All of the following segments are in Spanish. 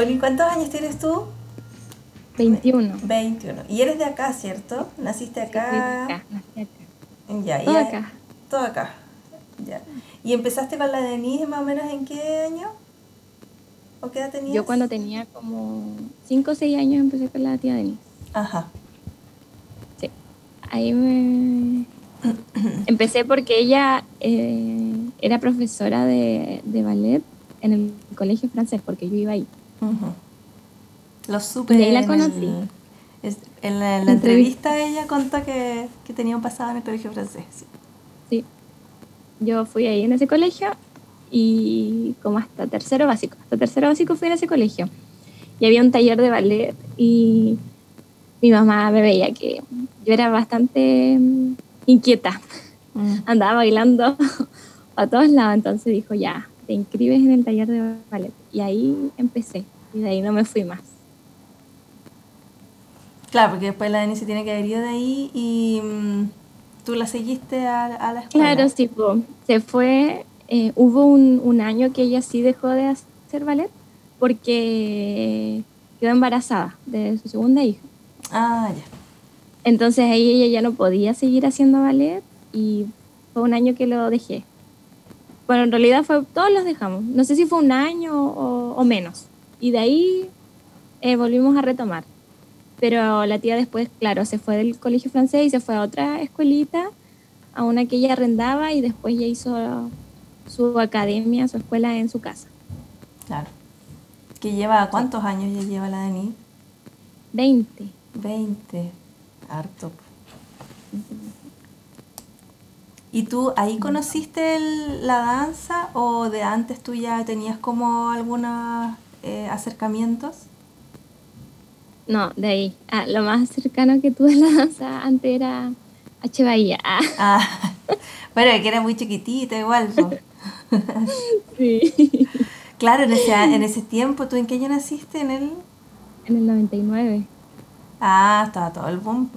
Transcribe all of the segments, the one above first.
Connie, ¿cuántos años tienes tú? 21. 21. Y eres de acá, ¿cierto? ¿Naciste acá? Acá, nací acá. Ya, Todo acá. Todo acá. Ya. ¿Y empezaste con la Denise más o menos en qué año? ¿O qué edad tenías? Yo cuando tenía como 5 o 6 años empecé con la tía Denise. Ajá. Sí. Ahí me... Empecé porque ella eh, era profesora de, de ballet en el colegio francés, porque yo iba ahí. Ujú. Lo supe. De ahí la conocí. el- es- en la, en la entrevista ella contó que, que tenía un pasado en el colegio francés. sí. Sí. Yo fui ahí en ese colegio y como hasta tercero básico. Hasta tercero básico fui en ese colegio. Y había un taller de ballet y mi mamá me veía que yo era bastante mm, inquieta. Andaba bailando a todos lados. Entonces dijo, ya, te inscribes en el taller de ballet. Y ahí empecé. Y de ahí no me fui más. Claro, porque después la Denise se tiene que haber ido de ahí y mm, tú la seguiste a, a la escuela. Claro, sí, se fue. eh, hubo un, un año que ella sí dejó de hacer ballet porque quedó embarazada de su segunda hija. Ah, ya. Entonces ahí ella ya no podía seguir haciendo ballet y fue un año que lo dejé. Bueno, en realidad fue, todos los dejamos. No sé si fue un año o, o menos. Y de ahí eh, volvimos a retomar. Pero la tía después, claro, se fue del colegio francés y se fue a otra escuelita, a una que ella arrendaba y después ya hizo su academia, su escuela en su casa. Claro. ¿Que lleva cuántos años ya lleva la Denise? 20. 20. Harto. ¿Y tú ahí conociste el- la danza o de antes tú ya tenías como algunos eh, acercamientos? No, de ahí. Ah, lo más cercano que tuve a la danza antes era H. Bahía. Ah, Ah, bueno, que era muy chiquitita igual. sí. Claro, en ese, en ese tiempo, ¿tú en qué año naciste? En el... En el 99. Ah, estaba todo el boom.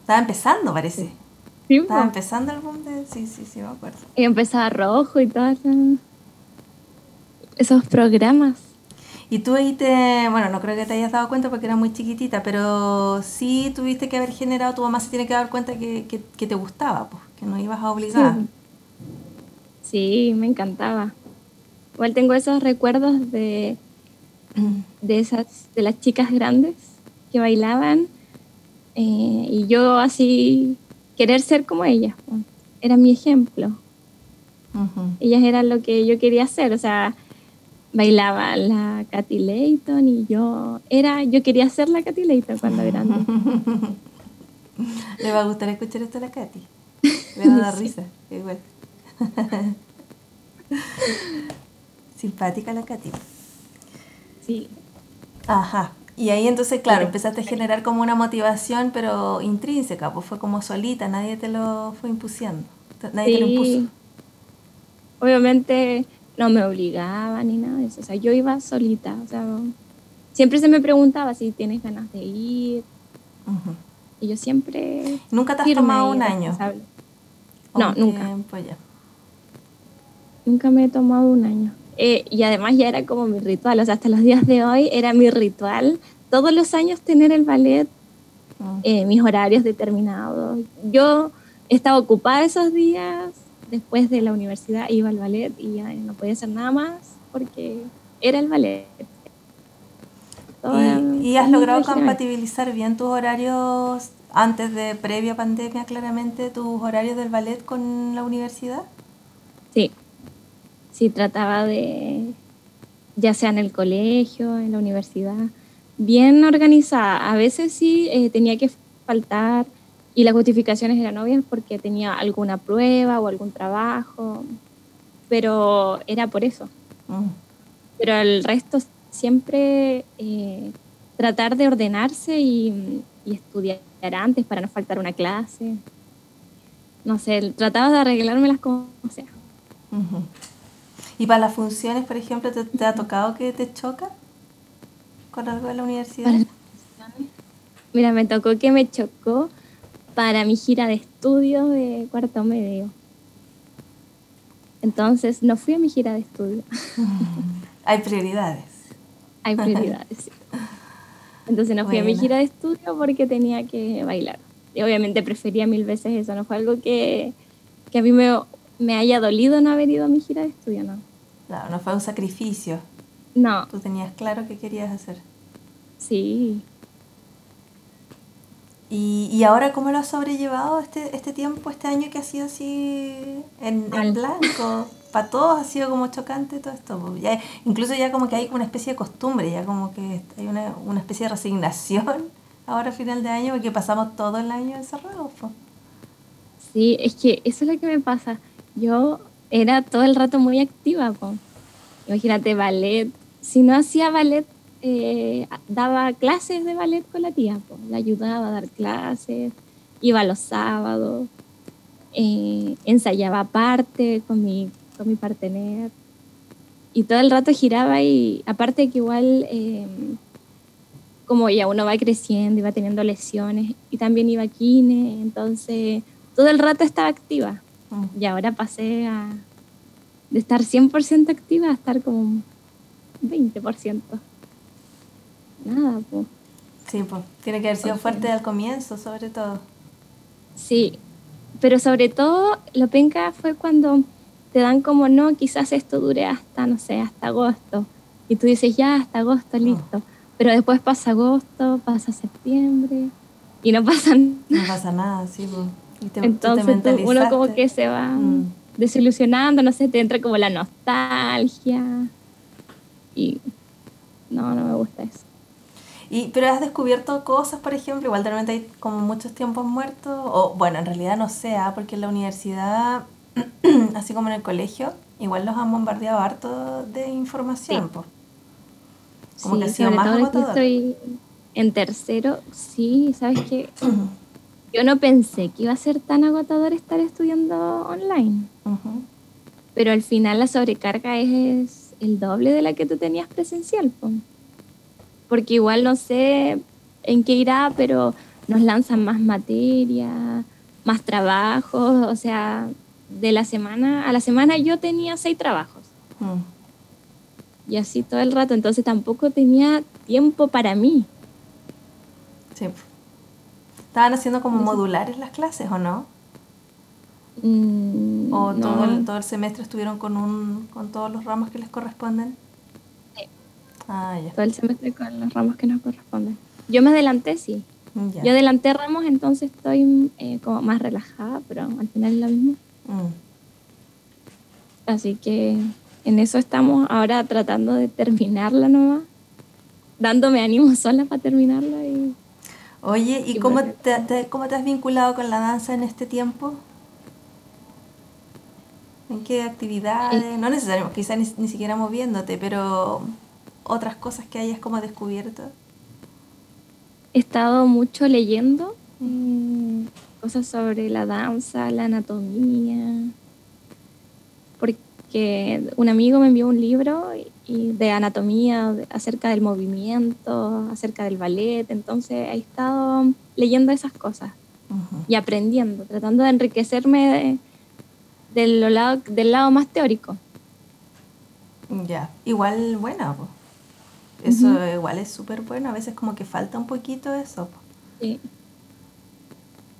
Estaba empezando, parece. Sí, Estaba empezando el boom de... Sí, sí, sí, me acuerdo. Y empezaba rojo y todos esos programas. Y tú ahí te, bueno, no creo que te hayas dado cuenta porque era muy chiquitita, pero sí tuviste que haber generado, tu mamá se tiene que dar cuenta que, que, que te gustaba, pues, que no ibas a obligar. Sí, me encantaba. Igual tengo esos recuerdos de, de esas, de las chicas grandes que bailaban eh, y yo así querer ser como ellas. Era mi ejemplo. Ellas eran lo que yo quería hacer, o sea, bailaba la Katy Layton y yo era, yo quería ser la Katy Layton cuando grande. Le va a gustar escuchar esto a la Katy. Le va a dar risa, igual. Simpática la Katy. Sí, Ajá. Y ahí entonces, claro, Sí. empezaste a generar como una motivación, pero intrínseca, pues fue como solita, nadie te lo fue impusiendo. Nadie te lo Sí. impuso. Obviamente no me obligaba ni nada de eso. O sea, yo iba solita. O sea, siempre se me preguntaba si tienes ganas de ir. Y yo siempre. ¿Nunca te has tomado un año? responsable. ¿O No, un nunca. tiempo ya? Nunca me he tomado un año. Eh, y además ya era como mi ritual. O sea, hasta los días de hoy era mi ritual. Todos los años tener el ballet, Mm. eh, mis horarios determinados. Yo estaba ocupada esos días. Después de la universidad iba al ballet y ya no podía hacer nada más porque era el ballet. ¿Y, y has logrado compatibilizar bien tus horarios antes de previa pandemia, claramente, tus horarios del ballet con la universidad? Sí, sí, trataba de, ya sea en el colegio, en la universidad, bien organizada. A veces sí eh, tenía que faltar y las justificaciones eran obvias porque tenía alguna prueba o algún trabajo, pero era por eso. Mm. Pero el resto siempre eh, tratar de ordenarse y, y estudiar antes para no faltar una clase. No sé, trataba de arreglármelas como sea. ¿Y para las funciones, por ejemplo, te, te ha tocado que te choca con algo de la universidad? Mira, me tocó que me chocó para mi gira de estudio de cuarto medio. Entonces no fui a mi gira de estudio. Hay prioridades. Hay prioridades. sí. Entonces no fui a mi gira de estudio porque tenía que bailar. Y obviamente prefería mil veces eso. No fue algo que, que a mí me, me haya dolido no haber ido a mi gira de estudio, no. Claro, no fue un sacrificio. No, Tú tenías claro qué querías hacer. sí. ¿Y, y ahora cómo lo has sobrellevado este, este tiempo, este año que ha sido así en, en blanco? Para todos ha sido como chocante todo esto. Ya, incluso ya como que hay una especie de costumbre, ya como que hay una, una especie de resignación ahora a final de año porque pasamos todo el año encerrados. po. Sí, es que eso es lo que me pasa. Yo era todo el rato muy activa, po. Imagínate, ballet. Si no hacía ballet, eh, daba clases de ballet con la tía, po. La ayudaba a dar clases, iba los sábados, eh, ensayaba aparte con mi, con mi partener. Y todo el rato giraba y aparte que igual... eh, como ya uno va creciendo y va teniendo lesiones y también iba a kine, entonces todo el rato estaba activa. Mm. Y ahora pasé a de estar 100% activa a estar como 20%. Nada, pues. Sí, pues tiene que haber sido fuerte al comienzo, sobre todo. Sí, pero sobre todo lo penca fue cuando te dan como no, quizás esto dure hasta, no sé, hasta agosto. Y tú dices, ya, hasta agosto, listo. Pero después pasa agosto, pasa septiembre y no pasa No nada. pasa nada, sí, pues. Y te, tú te Entonces tú- uno como que se va Mm. desilusionando, no sé, te entra como la nostalgia. Y no, no me gusta eso. Y, pero has descubierto cosas, por ejemplo, igual de repente hay como muchos tiempos muertos, o bueno, en realidad no sé, ¿ah? porque en la universidad, así como en el colegio, igual los han bombardeado harto de información. Sí. Como que ha Sí, sido sobre más todo que agotador. estoy en tercero, sí, ¿sabes qué? Yo no pensé que iba a ser tan agotador estar estudiando online, pero al final la sobrecarga es el doble de la que tú tenías presencial, po. porque igual no sé en qué irá, pero nos lanzan más materia, más trabajos, o sea, de la semana a la semana yo tenía seis trabajos Mm. y así todo el rato, entonces tampoco tenía tiempo para mí. Sí. ¿Estaban haciendo como modulares las clases o no? Mm, ¿O no. todo, el, todo el semestre estuvieron con, un, con todos los ramos que les corresponden? Sí. Ah, ya. todo el semestre con los ramos que nos corresponden. Yo me adelanté, sí. Ya. Yo adelanté ramos, entonces estoy eh, como más relajada, pero al final es lo mismo. Mm. Así que en eso estamos ahora tratando de terminarla nomás, dándome ánimo sola para terminarla. Y Oye, ¿y cómo te, te- cómo te has vinculado con la danza en este tiempo? ¿En qué actividades? No necesariamente, quizás ni, ni siquiera moviéndote, pero otras cosas que hayas como descubierto. he estado mucho leyendo eh, cosas sobre la danza, la anatomía, porque un amigo me envió un libro y- de anatomía acerca del movimiento, acerca del ballet, entonces he estado leyendo esas cosas Ujú. y aprendiendo, tratando de enriquecerme de- de lo lado- del lado más teórico. Ya, igual buena, po. Eso igual es súper bueno, a veces como que falta un poquito eso. po. Sí.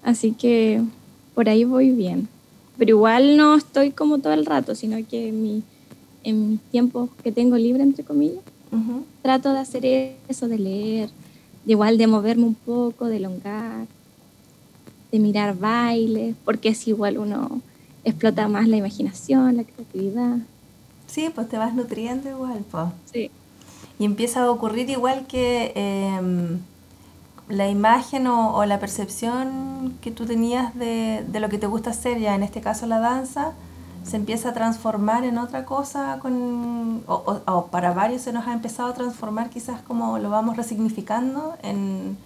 Así que por ahí voy bien. Pero igual no estoy como todo el rato, sino que en, mi, en mis tiempos que tengo libre, entre comillas, Ujú. trato de hacer eso, de leer, de igual de moverme un poco, de elongar, de mirar bailes, porque es igual uno explota más la imaginación, la creatividad. Sí, pues te vas nutriendo igual, pues. Sí. Y empieza a ocurrir igual que em, la imagen o, o la percepción que tú tenías de, de lo que te gusta hacer, ya en este caso la danza, se empieza a transformar en otra cosa, con, o, o- o para varios se nos ha empezado a transformar quizás como lo vamos resignificando en,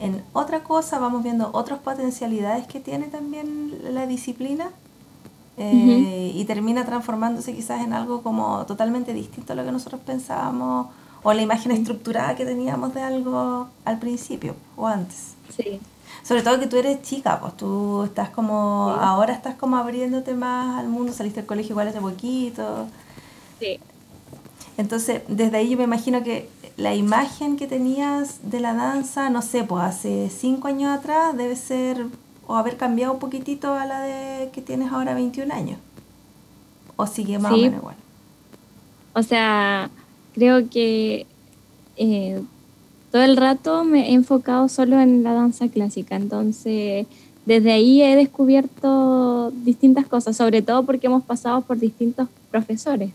en otra cosa, vamos viendo otras potencialidades que tiene también la disciplina. Eh, y termina transformándose quizás en algo como totalmente distinto a lo que nosotros pensábamos o la imagen estructurada que teníamos de algo al principio o antes. Sí. Sobre todo que tú eres chica, pues tú estás como, ahora estás como abriéndote más al mundo, saliste del colegio igual hace poquito. Sí. Entonces, desde ahí yo me imagino que la imagen que tenías de la danza, no sé, pues hace cinco años atrás debe ser o haber cambiado un poquitito a la de que tienes ahora 21 años. O sigue más o menos igual. O sea, creo que eh, todo el rato me he enfocado solo en la danza clásica, entonces desde ahí he descubierto distintas cosas, sobre todo porque hemos pasado por distintos profesores.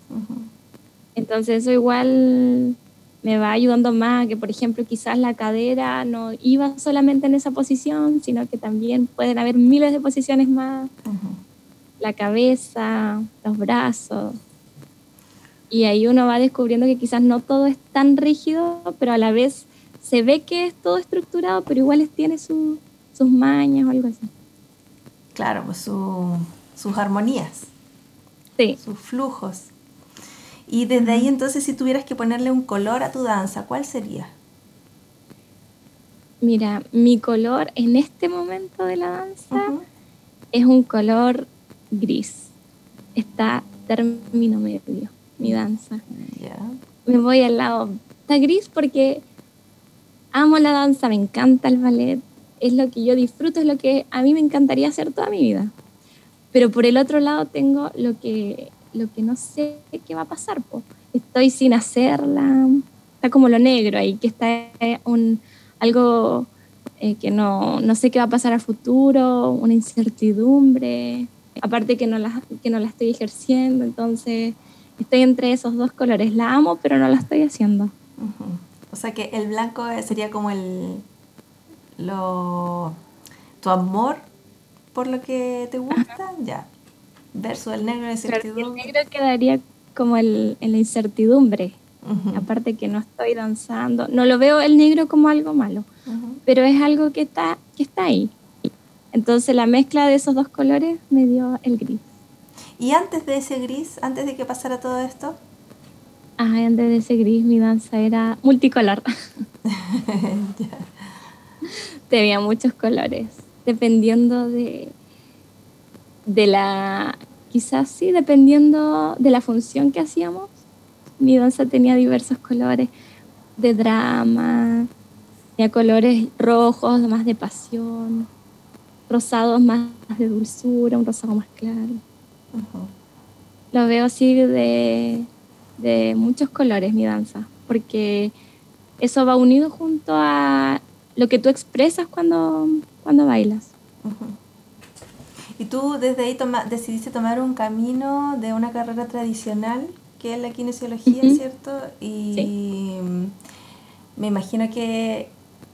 Entonces eso igual me va ayudando más, que por ejemplo quizás la cadera no iba solamente en esa posición, sino que también pueden haber miles de posiciones más, la cabeza, los brazos. Y ahí uno va descubriendo que quizás no todo es tan rígido, pero a la vez se ve que es todo estructurado, pero igual tiene sus mañas o algo así. Claro, pues sus armonías. Sí. Sus flujos. Y desde ahí entonces si tuvieras que ponerle un color a tu danza, ¿cuál sería? Mira, mi color en este momento de la danza es un color gris. Está término medio, mi danza. Me voy al lado. Está gris porque amo la danza, me encanta el ballet, es lo que yo disfruto, es lo que a mí me encantaría hacer toda mi vida. Pero por el otro lado tengo lo que lo que no sé qué va a pasar. Estoy sin hacerla, está como lo negro ahí, que está un, algo eh, que no, no, sé qué va a pasar al futuro, una incertidumbre, aparte que no, la, que no la estoy ejerciendo, entonces estoy entre esos dos colores, la amo, pero no la estoy haciendo. O sea que el blanco sería como el, lo, tu amor por lo que te gusta, ya, versus el negro en la incertidumbre. el negro quedaría como el, en la incertidumbre. Aparte que no estoy danzando, no lo veo el negro como algo malo, pero es algo que está, que está ahí. Entonces la mezcla de esos dos colores me dio el gris. ¿Y antes de ese gris, antes de que pasara todo esto? Ah, antes de ese gris mi danza era multicolor. Tenía muchos colores, dependiendo de, de la, quizás sí, dependiendo de la función que hacíamos, mi danza tenía diversos colores de drama, tenía colores rojos, más de pasión, rosados más de dulzura, un rosado más claro. Lo veo así de, de, muchos colores mi danza, porque eso va unido junto a lo que tú expresas cuando, cuando bailas. Y tú desde ahí toma, decidiste tomar un camino de una carrera tradicional, que es la kinesiología, ¿cierto? Y me imagino que,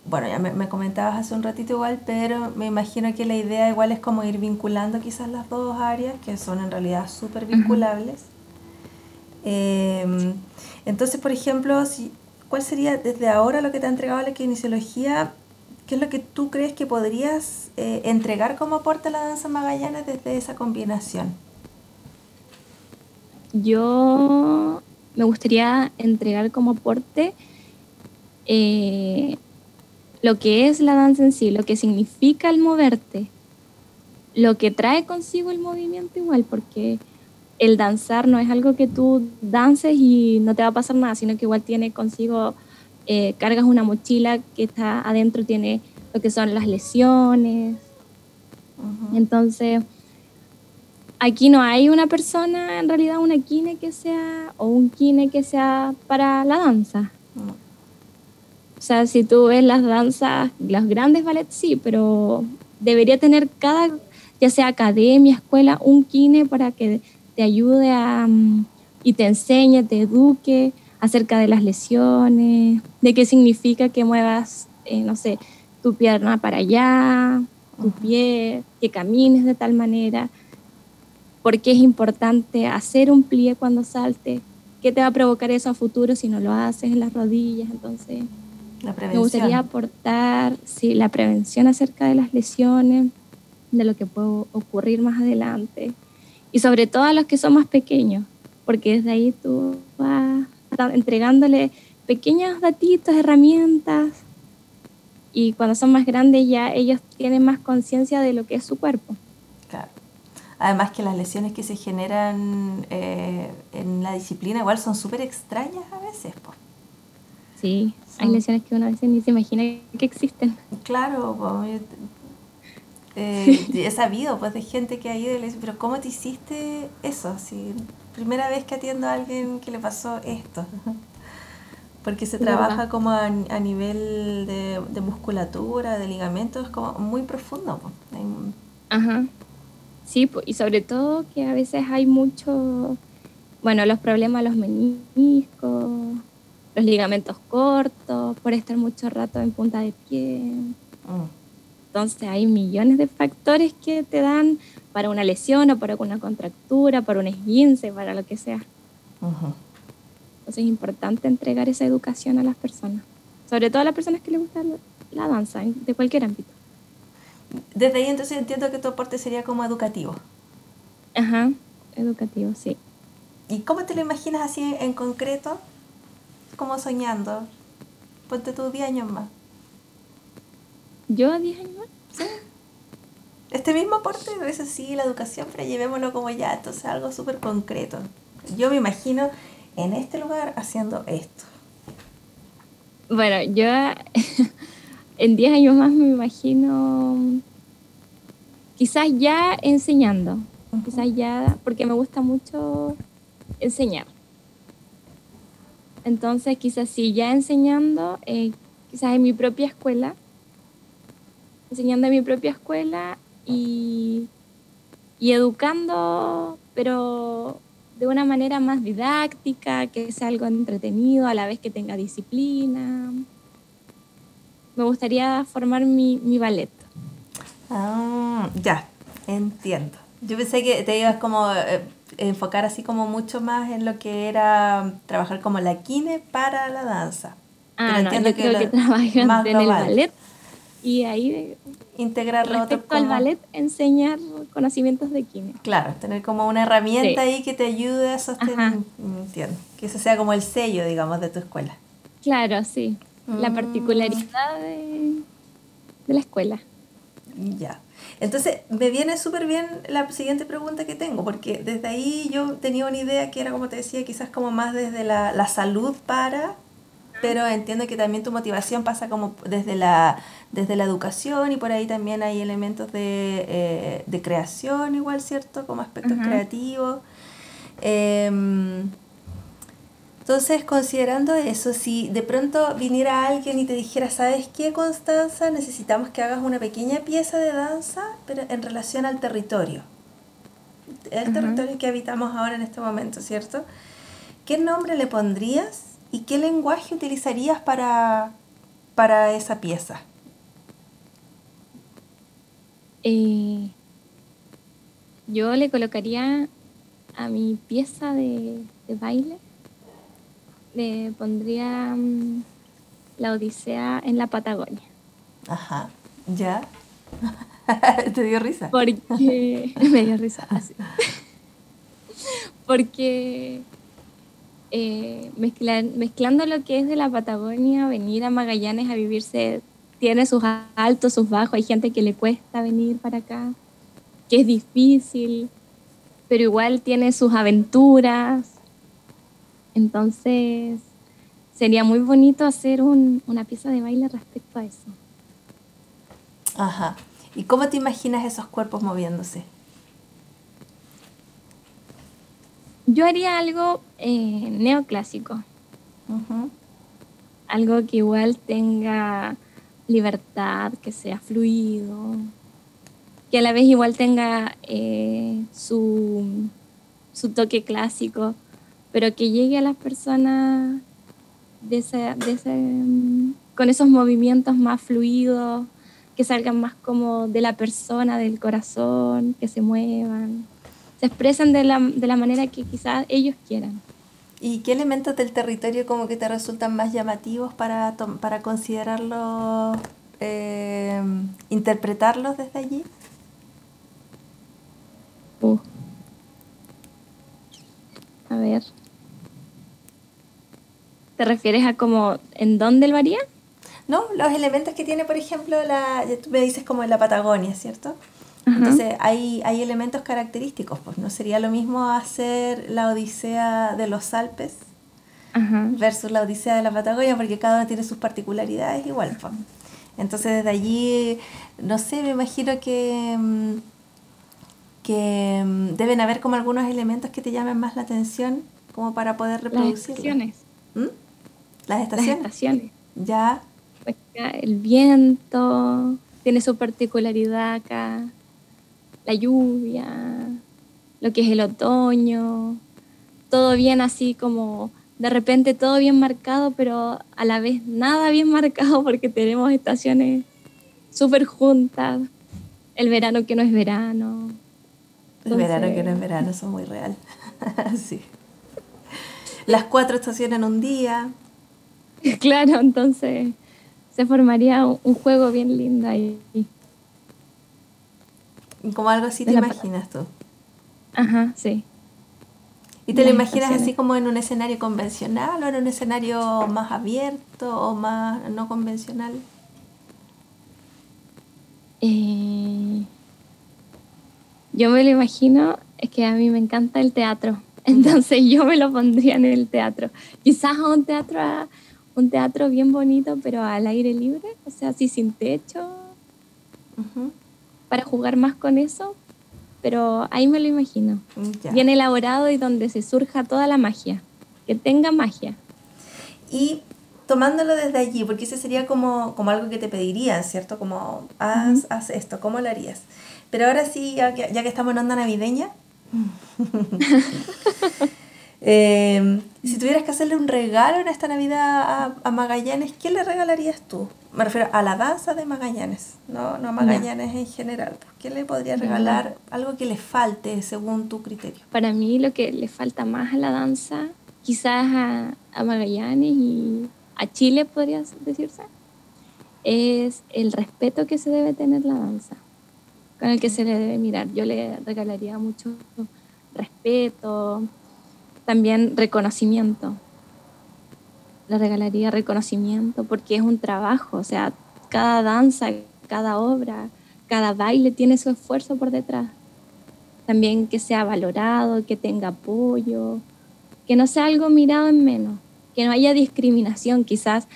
bueno, ya me, comentabas hace un ratito igual, pero me imagino que la idea igual es como ir vinculando quizás las dos áreas, que son en realidad súper vinculables. Em, entonces, por ejemplo, si, ¿cuál sería desde ahora lo que te ha entregado la kinesiología ¿Qué es lo que tú crees que podrías eh, entregar como aporte a la danza Magallanes desde esa combinación? Yo me gustaría entregar como aporte eh, lo que es la danza en sí, lo que significa el moverte, lo que trae consigo el movimiento igual, porque el danzar no es algo que tú dances y no te va a pasar nada, sino que igual tiene consigo eh, cargas una mochila que está adentro, tiene lo que son las lesiones. Entonces, aquí no hay una persona, en realidad una kine que sea, o un kine que sea para la danza. O sea, si tú ves las danzas, los grandes ballets sí, pero debería tener cada, ya sea academia, escuela, un kine para que te ayude a, mm, y te enseñe, te eduque acerca de las lesiones, de qué significa que muevas, eh, no sé, tu pierna para allá, tu pie, que camines de tal manera, por qué es importante hacer un plie cuando salte, qué te va a provocar eso a futuro si no lo haces en las rodillas, entonces me gustaría aportar sí, la prevención acerca de las lesiones, de lo que puede ocurrir más adelante. Y sobre todo a los que son más pequeños, porque desde ahí tú vas entregándole pequeños datitos, herramientas, y cuando son más grandes ya ellos tienen más conciencia de lo que es su cuerpo. Claro. Además que las lesiones que se generan eh, en la disciplina igual son súper extrañas a veces. Po. Sí, hay lesiones que uno a veces ni se imagina que existen. Claro, eh, he sabido pues de gente que ha ido y le dice, pero ¿cómo te hiciste eso? Si primera vez que atiendo a alguien que le pasó esto. Porque se trabaja como a, nivel de, musculatura, de ligamentos, como muy profundo. Ajá. Sí, y sobre todo que a veces hay mucho, bueno, los problemas, los meniscos, los ligamentos cortos, por estar mucho rato en punta de pie. Mm. Entonces hay millones de factores que te dan para una lesión o para una contractura, para un esguince, para lo que sea. Entonces es importante entregar esa educación a las personas, sobre todo a las personas que les gusta la danza, de cualquier ámbito. Desde ahí entonces entiendo que tu aporte sería como educativo. Ajá, educativo, sí. ¿Y cómo te lo imaginas así en concreto? Como soñando. Ponte tus 10 años más. ¿Yo a 10 años más? Sí. Este mismo aporte, a veces sí, la educación, pero llevémoslo como ya, entonces algo súper concreto. Yo me imagino en este lugar haciendo esto. Bueno, yo en 10 años más me imagino quizás ya enseñando, quizás ya, porque me gusta mucho enseñar. Entonces, quizás sí, ya enseñando, eh, quizás en mi propia escuela, enseñando en mi propia escuela y, y educando, pero de una manera más didáctica, que sea algo entretenido, a la vez que tenga disciplina. Me gustaría formar mi, mi ballet. Ah, ya, entiendo. Yo pensé que te ibas como eh, enfocar así como mucho más en lo que era trabajar como la kine para la danza. Ah, no, yo creo que en el ballet y ahí integrarlo respecto al ballet enseñar conocimientos de kine. Claro, tener como una herramienta ahí que te ayude a sostener, entiendo, que eso sea como el sello, digamos, de tu escuela. Claro, sí, la mm. particularidad de, de la escuela. Ya. Entonces, me viene súper bien la siguiente pregunta que tengo, porque desde ahí yo tenía una idea que era, como te decía, quizás como más desde la, la salud para, pero entiendo que también tu motivación pasa como desde la, desde la educación y por ahí también hay elementos de, eh, de creación igual, ¿cierto? Como aspectos creativos. Em, entonces, considerando eso, si de pronto viniera alguien y te dijera, ¿sabes qué, Constanza? Necesitamos que hagas una pequeña pieza de danza, pero en relación al territorio. El territorio que habitamos ahora en este momento, ¿cierto? ¿Qué nombre le pondrías y qué lenguaje utilizarías para, para esa pieza? Eh, yo le colocaría a mi pieza de baile le pondría mm, la Odisea en la Patagonia. Ajá, ¿ya? ¿Te dio risa? Porque me dio risa, así. Porque eh, mezclando lo que es de la Patagonia, venir a Magallanes a vivirse, tiene sus altos, sus bajos, hay gente que le cuesta venir para acá, que es difícil, pero igual tiene sus aventuras, entonces, sería muy bonito hacer una pieza de baile respecto a eso. Ajá. ¿Y cómo te imaginas esos cuerpos moviéndose? Yo haría algo eh, neoclásico. Algo que igual tenga libertad, que sea fluido, que a la vez igual tenga eh, su, su toque clásico pero que llegue a las personas con esos movimientos más fluidos, que salgan más como de la persona, del corazón, que se muevan, se expresen de la, de la manera que quizás ellos quieran. ¿Y qué elementos del territorio como que te resultan más llamativos para, para considerarlos, eh, interpretarlos desde allí? Uh. A ver. ¿Te refieres a como en dónde lo haría? No, los elementos que tiene, por ejemplo, la, tú me dices como en la Patagonia, ¿cierto? Entonces hay, hay elementos característicos, pues no sería lo mismo hacer la Odisea de los Alpes versus la Odisea de la Patagonia, porque cada uno tiene sus particularidades igual. Pues. Entonces desde allí, no sé, me imagino que, mm, que mm, deben haber como algunos elementos que te llamen más la atención como para poder reproducir. Las estaciones. ¿Mm? Las estaciones. Las estaciones. Ya. Pues el viento tiene su particularidad acá, la lluvia, lo que es el otoño, todo bien así como de repente todo bien marcado, pero a la vez nada bien marcado porque tenemos estaciones súper juntas. El verano que no es verano. El verano que no es verano, es muy real. sí. Las cuatro estaciones en un día. Claro, entonces se formaría un, juego bien lindo ahí. Como algo así te imaginas tú. Ajá, sí. ¿Y te lo imaginas así como en un escenario convencional o en un escenario más abierto o más no convencional? Eh, yo me lo imagino, es que a mí me encanta el teatro, entonces yo me lo pondría en el teatro. Quizás a un teatro, un teatro bien bonito, pero al aire libre, o sea, así sin techo, para jugar más con eso, pero ahí me lo imagino. Bien elaborado y donde se surja toda la magia, que tenga magia. Y tomándolo desde allí, porque ese sería como, como algo que te pedirían, ¿cierto? Como, haz, haz esto, ¿cómo lo harías? Pero ahora sí, ya que, ya que estamos en onda navideña, Eh, si tuvieras que hacerle un regalo en esta Navidad a, Magallanes, ¿qué le regalarías tú? Me refiero a la danza de Magallanes, no, no a Magallanes en general. ¿Qué le podrías regalar? Algo que le falte según tu criterio. Para mí lo que le falta más a la danza, quizás a, a Magallanes y a Chile podría decirse, es el respeto que se debe tener la danza, con el que se le debe mirar. Yo le regalaría mucho respeto, también reconocimiento. Le regalaría reconocimiento porque es un trabajo, o sea, cada danza, cada obra, cada baile tiene su esfuerzo por detrás. También que sea valorado, que tenga apoyo, que no sea algo mirado en menos, que no haya discriminación. Quizás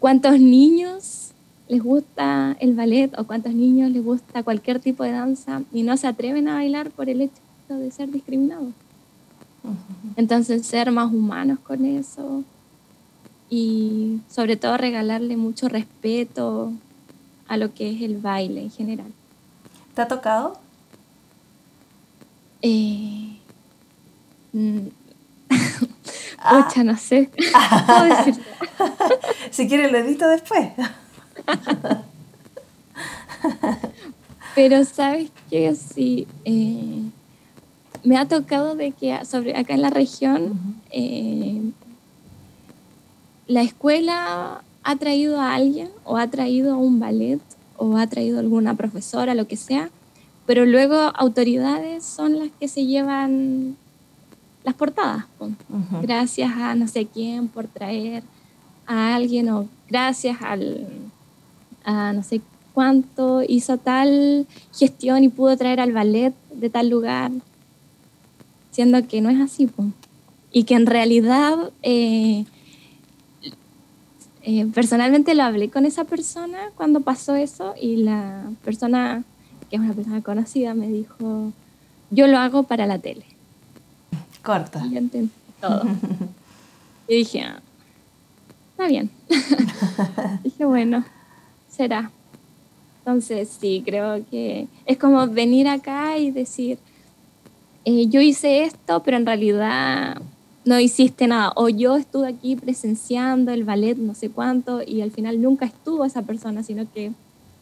cuántos niños les gusta el ballet o cuántos niños les gusta cualquier tipo de danza y no se atreven a bailar por el hecho de ser discriminados. Entonces, ser más humanos con eso y sobre todo regalarle mucho respeto a lo que es el baile en general. ¿Te ha tocado? Eh, mm, ah. no sé. si quieres lo edito después. Pero sabes que sí, eh, me ha tocado de que sobre acá en la región eh, la escuela ha traído a alguien o ha traído a un ballet o ha traído a alguna profesora, lo que sea, pero luego autoridades son las que se llevan las portadas. Gracias a no sé quién por traer a alguien o gracias al, a no sé cuánto hizo tal gestión y pudo traer al ballet de tal lugar siendo que no es así, y que en realidad eh, eh, personalmente lo hablé con esa persona cuando pasó eso y la persona, que es una persona conocida, me dijo, yo lo hago para la tele. Corta. Y yo entendí todo. y dije, ah, está bien. dije, bueno, será. Entonces, sí, creo que es como venir acá y decir, eh, yo hice esto, pero en realidad no hiciste nada. O yo estuve aquí presenciando el ballet no sé cuánto y al final nunca estuvo esa persona, sino que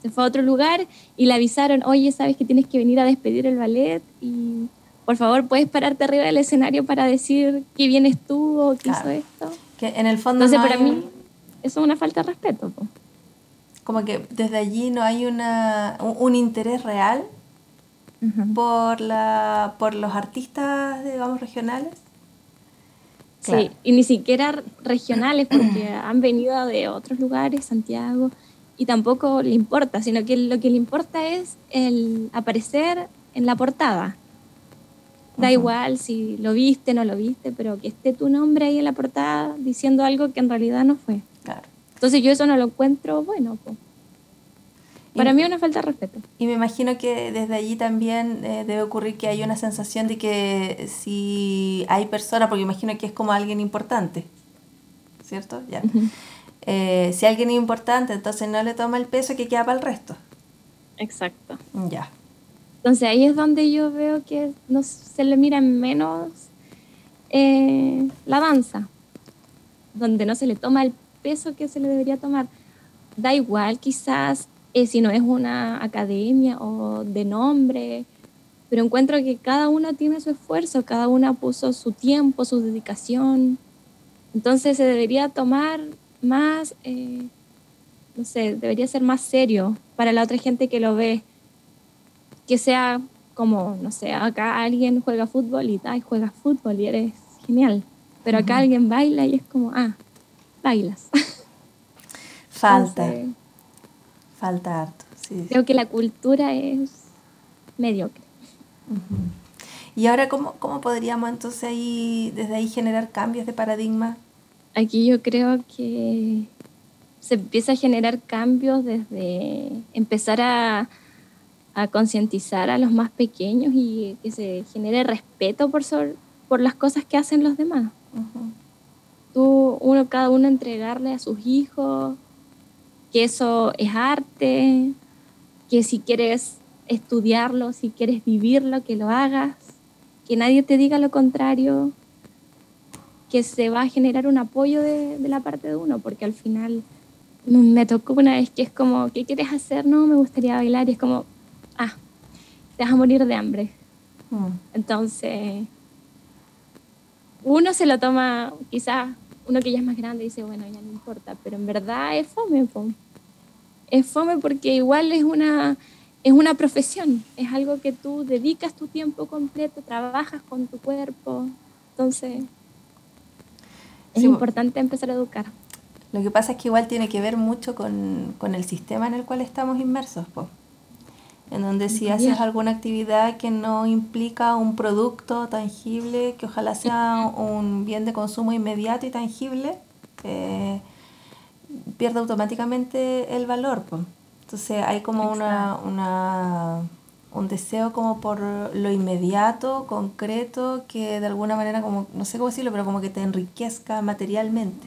se fue a otro lugar y le avisaron, oye, sabes que tienes que venir a despedir el ballet y por favor puedes pararte arriba del escenario para decir que bien estuvo, que hizo esto. Que en el fondo... Entonces para mí eso es una falta de respeto. Como que desde allí no hay una, un interés real por, la, por los artistas, digamos, regionales? Sí, y ni siquiera regionales, porque han venido de otros lugares, Santiago, y tampoco le importa, sino que lo que le importa es el aparecer en la portada. Da igual si lo viste, o no lo viste, pero que esté tu nombre ahí en la portada diciendo algo que en realidad no fue. Claro. Entonces yo eso no lo encuentro bueno. Para mí es una falta de respeto. Y me imagino que desde allí también eh, debe ocurrir que hay una sensación de que si hay personas, porque imagino que es como alguien importante, ¿cierto? Ya. Eh, si alguien es importante, entonces no le toma el peso que queda para el resto. Exacto. Ya. Entonces ahí es donde yo veo que no se le mira menos eh, la danza, donde no se le toma el peso que se le debería tomar. Da igual quizás eh, si no es una academia o de nombre, pero encuentro que cada uno tiene su esfuerzo, cada una puso su tiempo, su dedicación. Entonces se debería tomar más, eh, no sé, debería ser más serio para la otra gente que lo ve que sea como, no sé, acá alguien juega fútbol y, tal, juega fútbol y eres genial. Pero acá alguien baila y es como, ah, bailas. Falta. Falta harto. Sí, creo que la cultura es mediocre. Y ahora, ¿cómo, ¿cómo podríamos entonces ahí, desde ahí generar cambios de paradigma? Aquí yo creo que se empieza a generar cambios desde empezar a a concientizar a los más pequeños y que se genere respeto por, por las cosas que hacen los demás. Tú, uno, cada uno entregarle a sus hijos que eso es arte, que si quieres estudiarlo, si quieres vivirlo, que lo hagas, que nadie te diga lo contrario, que se va a generar un apoyo de, de la parte de uno, porque al final me tocó una vez que es como, ¿qué quieres hacer? No, me gustaría bailar y es como, ah, te vas a morir de hambre. Mm. Entonces, uno se lo toma, quizás uno que ya es más grande dice, bueno, ya no importa, pero en verdad es fome. Es fome porque igual es una, es una profesión, es algo que tú dedicas tu tiempo completo, trabajas con tu cuerpo, entonces es importante empezar a educar. Lo que pasa es que igual tiene que ver mucho con, con el sistema en el cual estamos inmersos. pues en donde si haces alguna actividad que no implica un producto tangible, que ojalá sea un bien de consumo inmediato y tangible, eh, pierde automáticamente el valor. Entonces hay como una, una, un deseo como por lo inmediato, concreto, que de alguna manera, como no sé cómo decirlo, pero como que te enriquezca materialmente.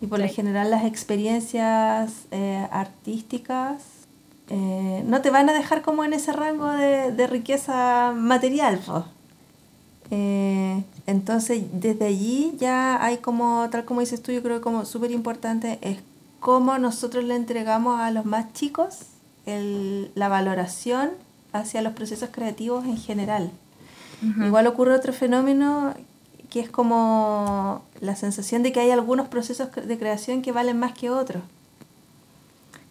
Y por lo general las experiencias eh, artísticas eh, no te van a dejar como en ese rango de, riqueza material. Eh, entonces, desde allí ya hay como, tal como dices tú, yo creo que como súper importante es cómo nosotros le entregamos a los más chicos la valoración hacia los procesos creativos en general. Igual ocurre otro fenómeno que es como la sensación de que hay algunos procesos de creación que valen más que otros.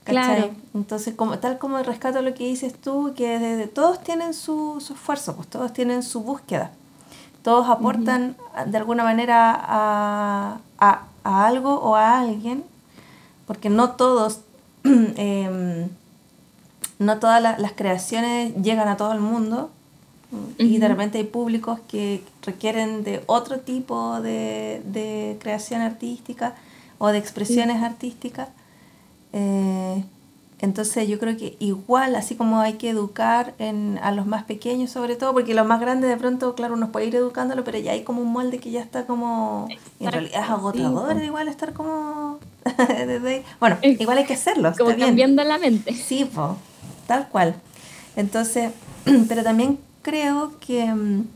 Claro. Entonces, como, tal como rescato lo que dices tú, que desde, todos tienen su, esfuerzo, pues todos tienen su búsqueda. Todos aportan de alguna manera a, algo o a alguien, porque no todos, em, no todas las creaciones llegan a todo el mundo. Y de repente hay públicos que requieren de otro tipo de, creación artística o de expresiones artísticas eh, entonces yo creo que igual, así como hay que educar en, a los más pequeños sobre todo, porque los más grandes de pronto, claro, uno puede ir educándolo, pero ya hay como un molde que ya está como... en realidad es agotador igual estar como... Bueno, igual hay que hacerlo. Como cambiando la mente. Sí, tal cual. Entonces, pero también creo que, mm,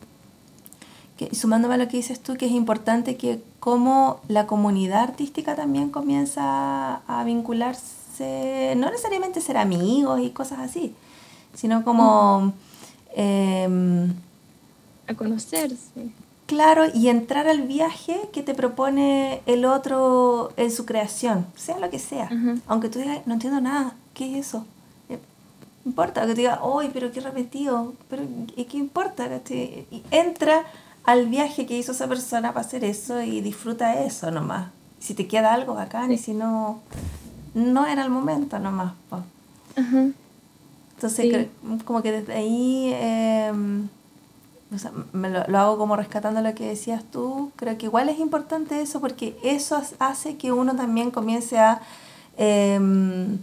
que, sumándome a lo que dices tú, que es importante que cómo la comunidad artística también comienza a vincularse, no necesariamente ser amigos y cosas así, sino como... Em, a conocerse. Claro, y entrar al viaje que te propone el otro en su creación, sea lo que sea. Aunque tú digas, no entiendo nada, ¿qué es eso? Eh, importa que te diga, uy, pero qué repetido, pero ¿qué importa? Y entra al viaje que hizo esa persona para hacer eso y disfruta eso nomás. Si te queda algo bacán y si no, no era el momento nomás. Entonces, como que desde ahí em, me lo, hago como rescatando lo que decías tú. Creo que igual es importante eso porque eso hace que uno también comience a em,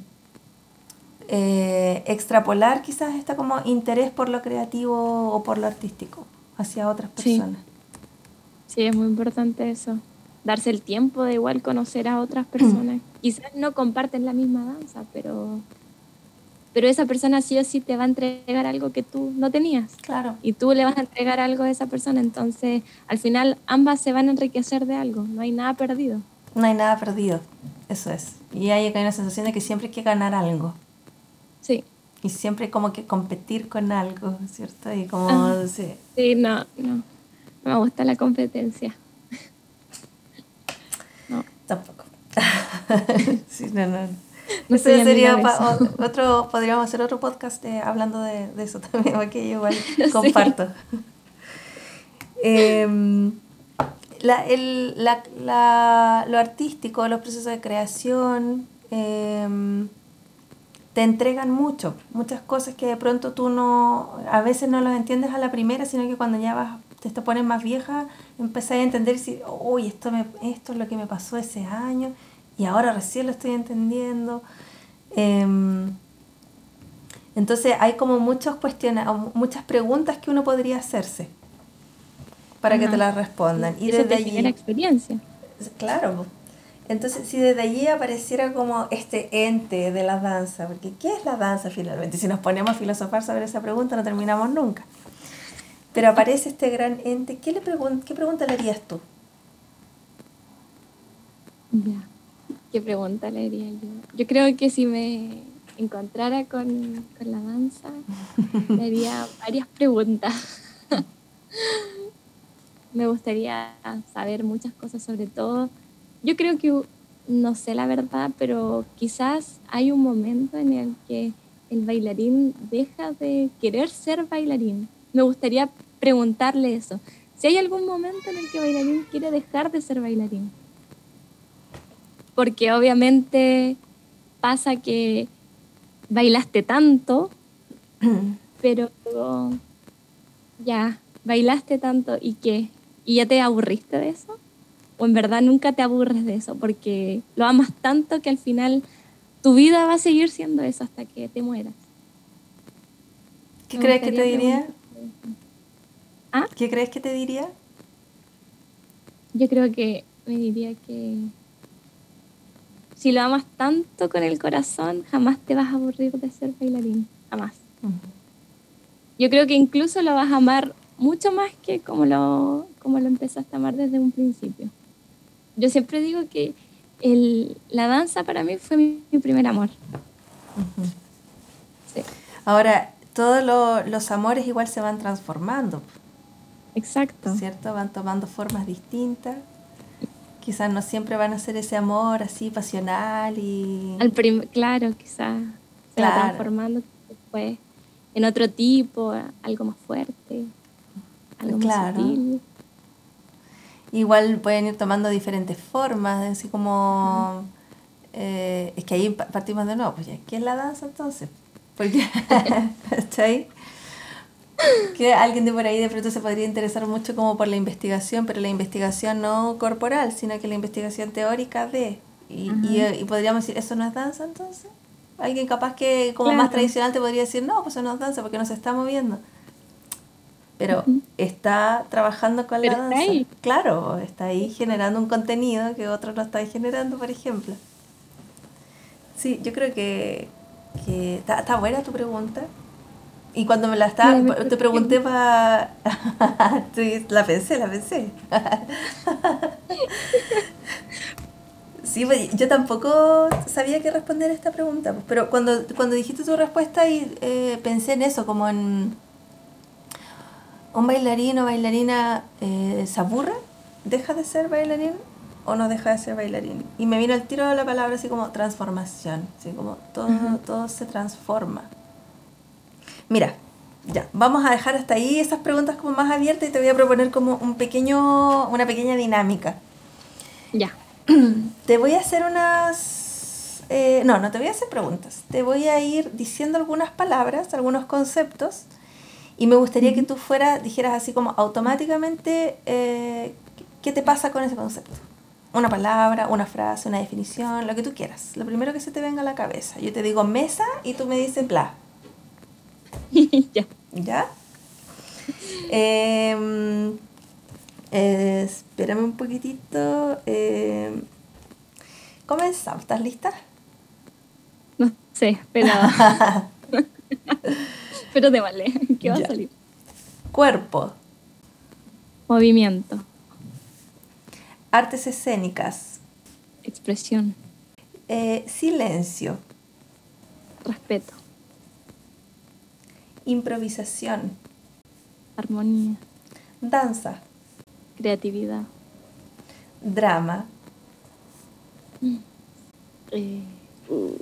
eh, extrapolar quizás este como interés por lo creativo o por lo artístico hacia otras personas. Sí, es muy importante eso. Darse el tiempo de igual conocer a otras personas. Quizás no comparten la misma danza, pero, pero esa persona sí o sí te va a entregar algo que tú no tenías. Claro. Y tú le vas a entregar algo a esa persona. Entonces, al final, ambas se van a enriquecer de algo. No hay nada perdido. No hay nada perdido. Eso es. Y hay una sensación de que siempre hay que ganar algo. Sí. Y siempre como que competir con algo, ¿cierto? Y como... sí. sí, no, no. No me gusta la competencia. No. Tampoco. sí, no, no. Eso sería otro, podríamos hacer otro podcast hablando de, de, eso también, porque yo igual comparto. Em, la, el, la, la, lo artístico, los procesos de creación, eh, te entregan mucho, muchas cosas que de pronto tú no, a veces no las entiendes a la primera, sino que cuando ya vas, te, te pones más vieja, empezás a entender si, uy, esto, me, esto es lo que me pasó ese año y ahora recién lo estoy entendiendo. Em, entonces hay como muchos cuestiones, muchas preguntas que uno podría hacerse para que te las respondan. Y desde allí... la experiencia. Claro, entonces, si desde allí apareciera como este ente de la danza, porque ¿qué es la danza finalmente? Si nos ponemos a filosofar sobre esa pregunta no terminamos nunca. Pero aparece este gran ente, ¿qué, le qué pregunta le harías tú? Ya, ¿qué pregunta le haría yo? Yo creo que si me encontrara con, con la danza, le haría varias preguntas. me gustaría saber muchas cosas, sobre todo yo creo que, no sé la verdad, pero quizás hay un momento en el que el bailarín deja de querer ser bailarín. Me gustaría preguntarle eso. Si hay algún momento en el que bailarín quiere dejar de ser bailarín. Porque obviamente pasa que bailaste tanto, pero ya, bailaste tanto y qué, y ya te aburriste de eso o en verdad nunca te aburres de eso, porque lo amas tanto que al final tu vida va a seguir siendo eso hasta que te mueras. ¿Qué crees que te diría? ¿Ah? ¿Qué crees que te diría? Yo creo que me diría que si lo amas tanto con el corazón, jamás te vas a aburrir de ser bailarín, jamás. Yo creo que incluso lo vas a amar mucho más que como lo, como lo empezaste a amar desde un principio yo siempre digo que el, la danza para mí fue mi, primer amor. Ahora, todos los amores igual se van transformando. Exacto. ¿Cierto? Van tomando formas distintas. Quizás no siempre van a ser ese amor así pasional y... Al claro, quizás se va transformando después en otro tipo, algo más fuerte, algo más sutil igual pueden ir tomando diferentes formas, así como... Eh, es que ahí partimos de nuevo, pues ya, ¿qué es la danza entonces? Porque, ¿está ahí? Que alguien de por ahí de pronto se podría interesar mucho como por la investigación, pero la investigación no corporal, sino que la investigación teórica de... Y, y, podríamos decir, ¿eso no es danza entonces? Alguien capaz que como más tradicional te podría decir, no, pues eso no es danza porque no se está moviendo pero está trabajando con la danza. Claro, está ahí generando un contenido que otro no está generando, por ejemplo. Sí, yo creo que, que está, está buena tu pregunta. Y cuando me la estaba, te pregunté para... la pensé, la pensé. sí, pues, yo tampoco sabía qué responder a esta pregunta, pues, pero cuando, cuando dijiste tu respuesta y eh, pensé en eso, como en un bailarín o bailarina eh, se aburre, deja de ser bailarín o no deja de ser bailarín. Y me vino el tiro de la palabra así como transformación, así como todo, todo se transforma. Mira, Ya, vamos a dejar hasta ahí esas preguntas como más abiertas y te voy a proponer como un pequeño, una pequeña dinámica. Ya. Te voy a hacer unas... eh, no, no te voy a hacer preguntas. Te voy a ir diciendo algunas palabras, algunos conceptos. Y me gustaría que tú fueras, dijeras así como automáticamente eh, qué te pasa con ese concepto. Una palabra, una frase, una definición, lo que tú quieras. Lo primero que se te venga a la cabeza. Yo te digo mesa y tú me dices bla. ya. ¿Ya? Em, eh, espérame un poquitito. em, comenzamos. ¿Estás lista? No sé, pero. pero te vale. ¿Qué va Ya. a salir? Cuerpo. Movimiento. Artes escénicas. Expresión. eh, silencio. Respeto. Improvisación. Armonía. Danza. Creatividad. Drama. Eh, uh,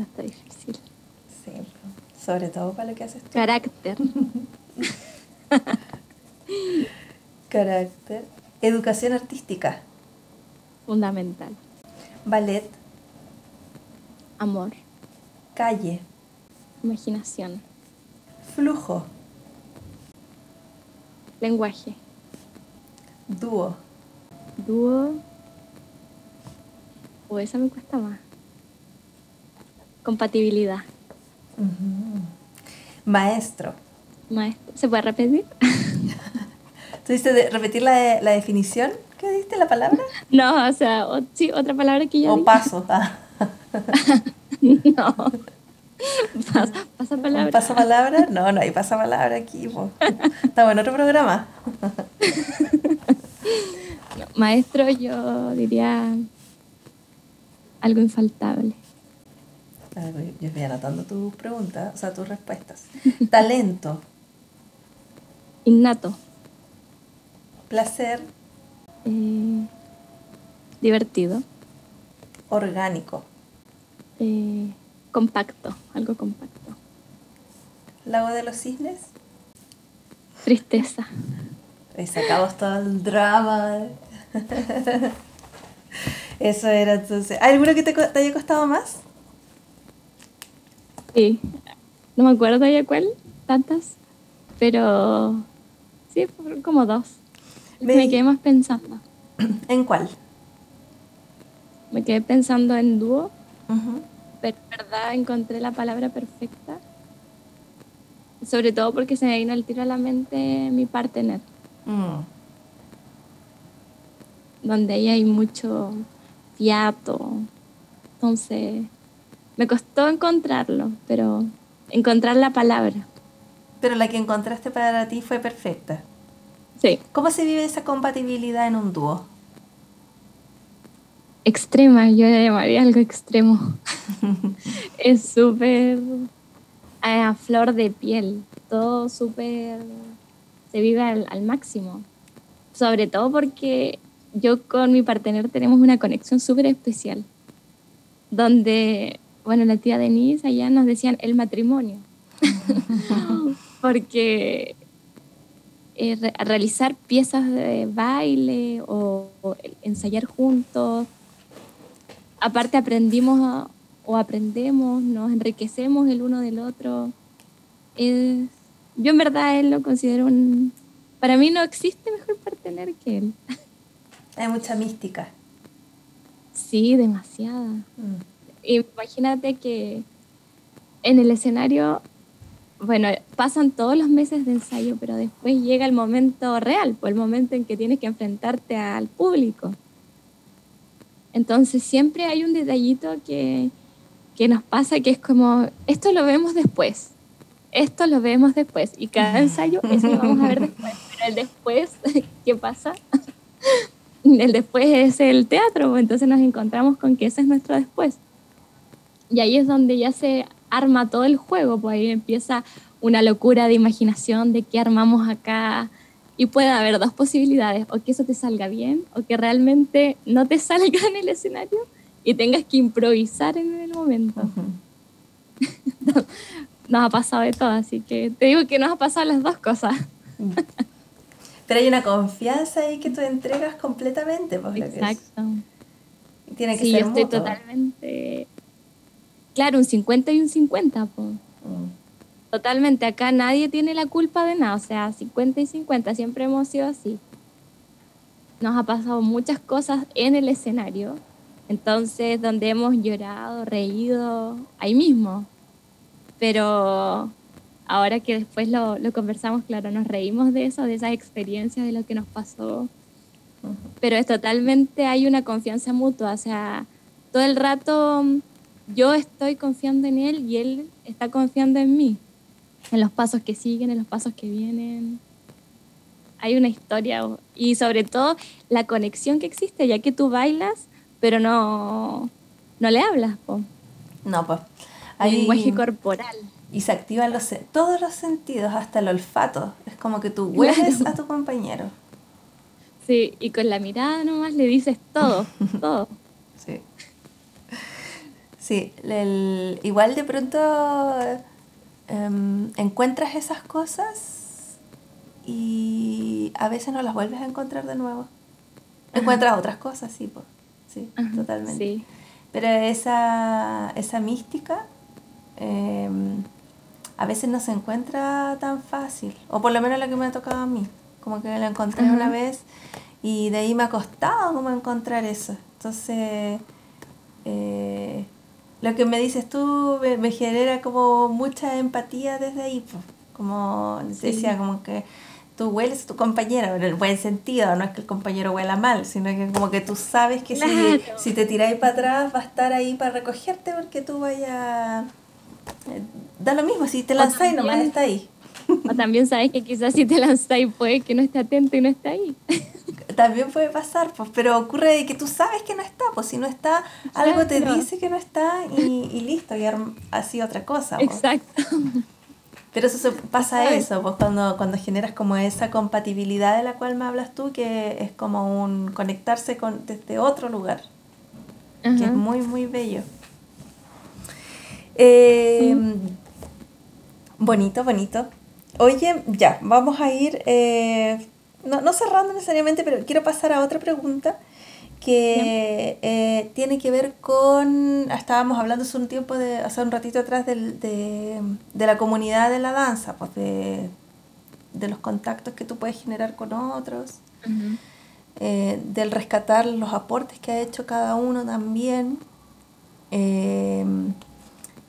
está difícil. Sí, sobre todo para lo que haces tú. Carácter. Carácter. Educación artística. Fundamental. Ballet. Amor. Calle. Imaginación. Flujo. Lenguaje. Dúo. Dúo. O esa me cuesta más. Compatibilidad. Maestro. Maestro. ¿Se puede repetir? ¿Tú diste de repetir la, la definición? ¿Qué diste la palabra? No, o sea, o- sí, otra palabra que ya ¿O paso? Ah, No. Pasa, palabra. ¿Pasa palabra? No, no hay pasa palabra aquí. po. Estamos en otro programa. No, Maestro, yo diría algo infaltable. Yo estoy anotando tus preguntas, o sea, tus respuestas. Talento, Innato. placer, eh, divertido. orgánico, eh, compacto. Algo compacto. lago de los cisnes. Tristeza. Y sacamos todo el drama. Eso era entonces. ¿Hay alguno que te, haya costado más? Sí. No me acuerdo ya cuál, tantas. Pero sí, como dos. Me- Me quedé más pensando. ¿En cuál? Me quedé pensando en dúo. Pero verdad encontré la palabra perfecta. Sobre todo porque se me vino al tiro a la mente mi partner, Mm. donde ahí hay mucho fiato. Entonces, me costó encontrarlo, pero encontrar la palabra. Pero la que encontraste para ti fue perfecta. Sí, ¿Cómo se vive esa compatibilidad en un dúo? Extrema, yo le llamaría algo extremo. es súper a flor de piel, todo súper se vive al, al máximo. Sobre todo porque yo con mi partener tenemos una conexión súper especial, donde, bueno, la tía Denise allá nos decían el matrimonio, porque eh, re- realizar piezas de baile o, ensayar juntos, aparte aprendimos a- o aprendemos, nos enriquecemos el uno del otro. Es- yo en verdad él lo considero un... Para mí no existe mejor partener que él. Hay mucha mística. Sí, demasiada. Mm. Imagínate que en el escenario, bueno, pasan todos los meses de ensayo, pero después llega el momento real, pues el momento en que tienes que enfrentarte al público. Entonces siempre hay un detallito que, que nos pasa que es como, esto lo vemos después, esto lo vemos después, y cada ensayo eso lo vamos a ver después, pero el después, ¿qué pasa? El después es el teatro, entonces nos encontramos con que ese es nuestro después. Y ahí es donde ya se arma todo el juego, pues ahí empieza una locura de imaginación de qué armamos acá. Y puede haber dos posibilidades, o que eso te salga bien, o que realmente no te salga en el escenario y tengas que improvisar en el momento. Nos ha pasado de todo, así que te digo que nos ha pasado las dos cosas. Pero hay una confianza ahí que tú entregas completamente. Pues, Exacto. Tiene que sí, ser yo estoy mutuo. totalmente... Claro, un 50 y un 50, pues. Totalmente, acá nadie tiene la culpa de nada, o sea, 50 y 50, siempre hemos sido así. Nos ha pasado muchas cosas en el escenario, entonces donde hemos llorado, reído, ahí mismo. Pero ahora que después lo, conversamos, claro, nos reímos de eso, de esas experiencias, de lo que nos pasó. Pero es totalmente, hay una confianza mutua, o sea, todo el rato yo estoy confiando en él y él está confiando en mí, en los pasos que siguen, en los pasos que vienen. Hay una historia y sobre todo la conexión que existe, ya que tú bailas, pero no, no le hablas, po. No, pues. El Ahí- lenguaje corporal. Y se activan los, todos los sentidos, hasta el olfato. Es como que tú hueles Claro. a tu compañero. Sí, y con la mirada nomás le dices todo, todo. Sí. Sí, el- igual de pronto em, encuentras esas cosas y a veces no las vuelves a encontrar de nuevo. Encuentras otras cosas, sí, pues. Sí, Ajá, totalmente. Sí, Pero esa, esa mística em, a veces no se encuentra tan fácil, o por lo menos lo que me ha tocado a mí, como que la encontré Ajá. una vez y de ahí me ha costado como encontrar eso. Entonces, eh, lo que me dices tú me, me genera como mucha empatía desde ahí, pues. como Sí. decía, como que tú hueles a tu compañero, en el buen sentido, no es que el compañero huela mal, sino que como que tú sabes que si, Claro. si te tiráis para atrás va a estar ahí para recogerte porque tú vayas... eh, da lo mismo, si te lanzáis nomás está ahí. o también sabes que quizás si te lanzáis puede que no esté atento y no esté ahí. También puede pasar, pues, pero ocurre de que tú sabes que no está, pues si no está, algo te dice que no está y, y listo, y así otra cosa. pues. Exacto. Pero eso se- pasa eso, pues cuando, cuando generas como esa compatibilidad de la cual me hablas tú, que es como un conectarse con, desde otro lugar, que es muy, muy bello. Eh, Bonito, bonito. Oye, ya, vamos a ir, eh, no, no cerrando necesariamente, pero quiero pasar a otra pregunta que eh, tiene que ver con, estábamos hablando hace un tiempo, de, hace un ratito atrás del- de, de la comunidad de la danza, pues de, de los contactos que tú puedes generar con otros, eh, del rescatar los aportes que ha hecho cada uno también. Eh,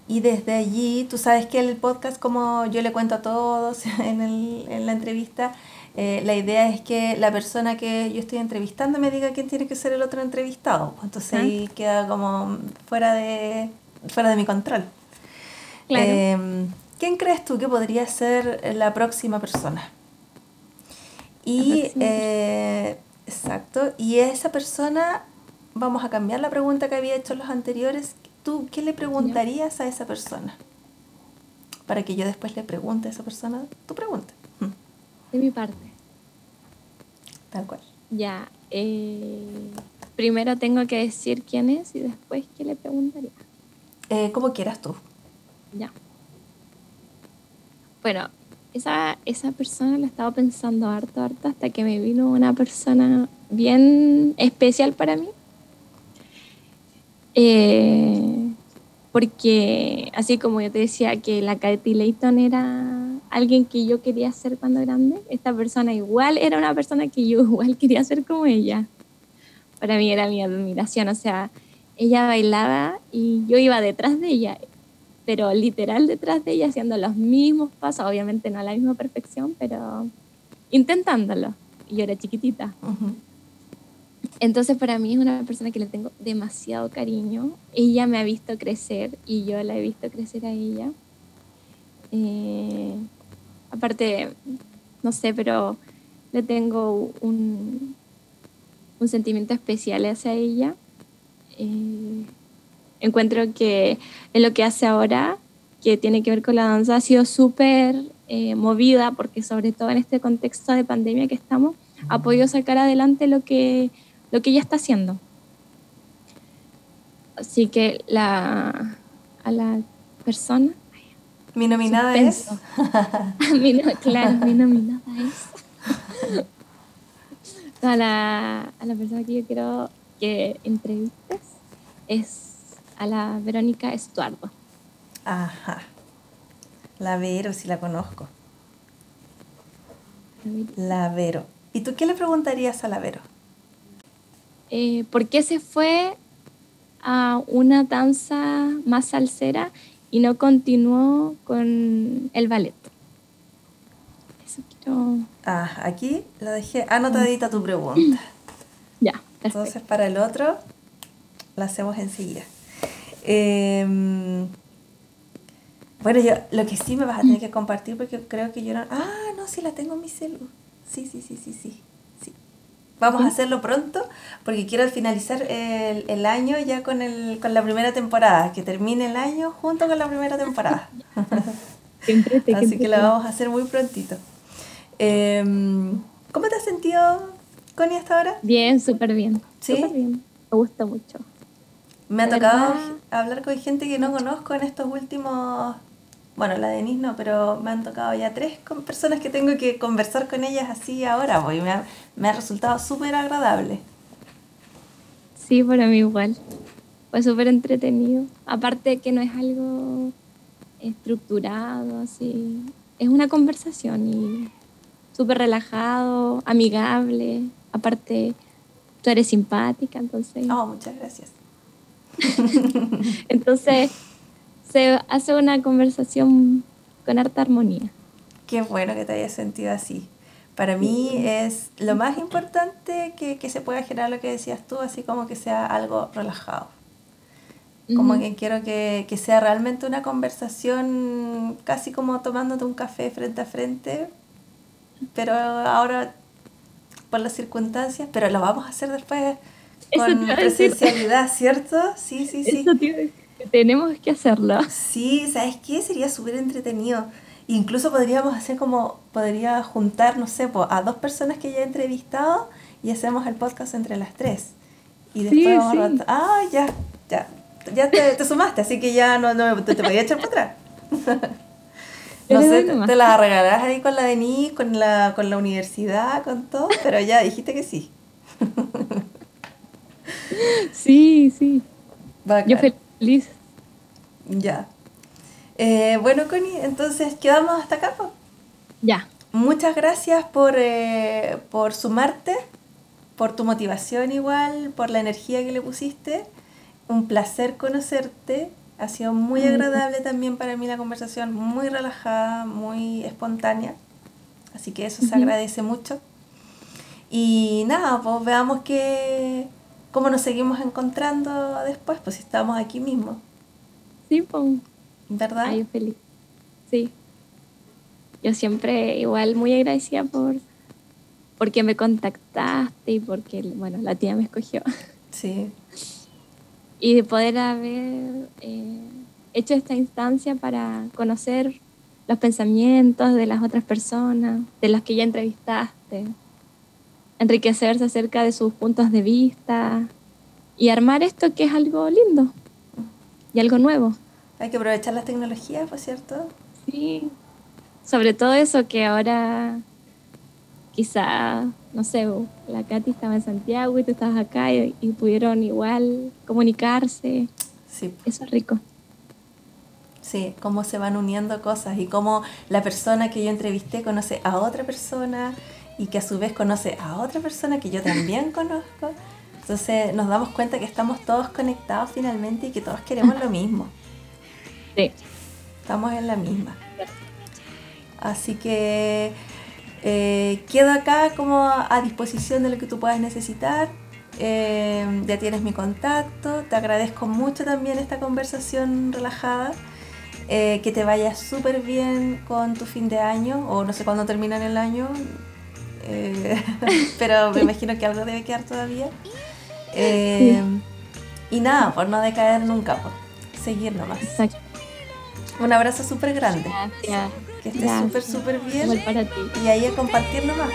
y desde allí, tú sabes que el podcast, como yo le cuento a todos en, el- en la entrevista, eh, la idea es que la persona que yo estoy entrevistando me diga quién tiene que ser el otro entrevistado. Entonces Ah. ahí queda como fuera de, fuera de mi control. Claro. Eh, ¿Quién crees tú que podría ser la próxima persona? Y, próxima eh, exacto, y esa persona, vamos a cambiar la pregunta que había hecho en los anteriores. ¿Tú qué le preguntarías a esa persona? Para que yo después le pregunte a esa persona tu pregunta. De mi parte. Tal cual. Ya. eh, primero tengo que decir quién es y después qué le preguntaría. Eh, como quieras tú. Ya. Bueno, esa, esa persona la estaba pensando harto, harto, hasta que me vino una persona bien especial para mí. Eh, porque, así como yo te decía que la Katy Layton era alguien que yo quería ser cuando grande, esta persona igual era una persona que yo igual quería ser como ella. Para mí era mi admiración, o sea, ella bailaba y yo iba detrás de ella pero literal detrás de ella haciendo los mismos pasos, obviamente no a la misma perfección, pero intentándolo. Y yo era chiquitita. Entonces para mí es una persona que le tengo demasiado cariño. Ella me ha visto crecer y yo la he visto crecer a ella. Eh, aparte, no sé, pero le tengo un, un sentimiento especial hacia ella. Eh, encuentro que en lo que hace ahora, que tiene que ver con la danza, ha sido súper eh, movida, porque sobre todo en este contexto de pandemia que estamos, ha podido sacar adelante lo que, lo que ella está haciendo. Así que la, a la persona Mi nominada es. mi claro, mi nominada es. a, la, a la persona que yo quiero que entrevistes es a la Verónica Estuardo. Ajá. La Vero, si la conozco. La Vero. ¿Y tú qué le preguntarías a la Vero? Eh, ¿Por qué se fue a una danza más salsera y no continuó con el ballet? Eso quiero... Ah, aquí la dejé anotadita tu pregunta. Ya, perfecto. Entonces para el otro la hacemos enseguida. Em, bueno, yo lo que sí me vas a tener que compartir porque creo que yo no... Ah, no, sí la tengo en mi celu. Sí, sí, sí, sí, sí. Vamos a hacerlo pronto porque quiero finalizar el, el año ya con, el, con la primera temporada, que termine el año junto con la primera temporada. Así que la vamos a hacer muy prontito. Em, ¿Cómo te has sentido, Connie, hasta ahora? Bien, súper bien. ¿Sí? Súper bien. Me gusta mucho. Me ha tocado hablar con gente que no conozco en estos últimos bueno, la de Denise no, pero me han tocado ya tres personas que tengo que conversar con ellas así ahora, y me ha, me ha resultado súper agradable. Sí, para mí igual. Fue súper entretenido. Aparte que no es algo estructurado, así. Es una conversación y súper relajado, amigable. Aparte, tú eres simpática, entonces... Oh, muchas gracias. entonces se hace una conversación con harta armonía. Qué bueno que te hayas sentido así. Para mí es lo más importante que, que se pueda generar lo que decías tú, así como que sea algo relajado. Como que quiero que, que, sea realmente una conversación casi como tomándote un café frente a frente, pero ahora por las circunstancias, pero lo vamos a hacer después con presencialidad, ¿cierto? Sí, sí, sí. Tenemos que hacerlo. Sí, ¿sabes qué? Sería súper entretenido. Incluso podríamos hacer como, podría juntar, no sé, a dos personas que ya he entrevistado y hacemos el podcast entre las tres. Y después vamos a... Ah, ya, ya. Ya te, sumaste, así que ya no, no te, te podía echar para atrás. no sé, te, la regalás ahí con la Denise, con la, con la universidad, con todo, pero ya dijiste que sí. sí, sí. Yo feliz. Ya. Eh, bueno, Connie, entonces quedamos hasta acá. Ya. Muchas gracias por, eh, por sumarte, por tu motivación igual, por la energía que le pusiste. Un placer conocerte. Ha sido muy agradable también para mí la conversación, muy relajada, muy espontánea. Así que eso se agradece mucho. Y nada, pues veamos que, cómo nos seguimos encontrando después, pues si estamos aquí mismo. Sí, pues. ¿Verdad? Ay, feliz. Sí. Yo siempre igual muy agradecida por porque me contactaste y porque, bueno, la tía me escogió. Sí. Y de poder haber eh, hecho esta instancia para conocer los pensamientos de las otras personas, de las que ya entrevistaste, enriquecerse acerca de sus puntos de vista y armar esto que es algo lindo y algo nuevo. Hay que aprovechar las tecnologías, por cierto. Sí, sobre todo eso que ahora quizá, no sé, la Katy estaba en Santiago y tú estabas acá y, pudieron igual comunicarse. Sí. Eso es rico. Sí, cómo se van uniendo cosas y cómo la persona que yo entrevisté conoce a otra persona y que a su vez conoce a otra persona que yo también conozco. Entonces nos damos cuenta que estamos todos conectados finalmente y que todos queremos lo mismo. Sí. Estamos en la misma. Así que eh, quedo acá como a disposición de lo que tú puedas necesitar. Eh, ya tienes mi contacto. Te agradezco mucho también esta conversación relajada. Eh, que te vaya súper bien con tu fin de año, o no sé cuándo termina el año, pero me imagino que algo debe quedar todavía. Y nada, por no decaer nunca, por seguir nomás. Exacto. Un abrazo súper grande. Gracias. Que estés súper, súper bien. para ti. Y ahí a compartir nomás.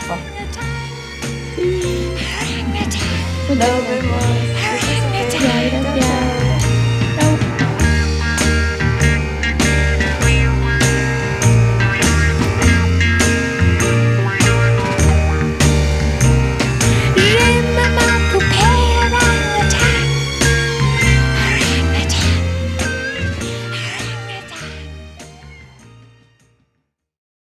Nos vemos. Gracias.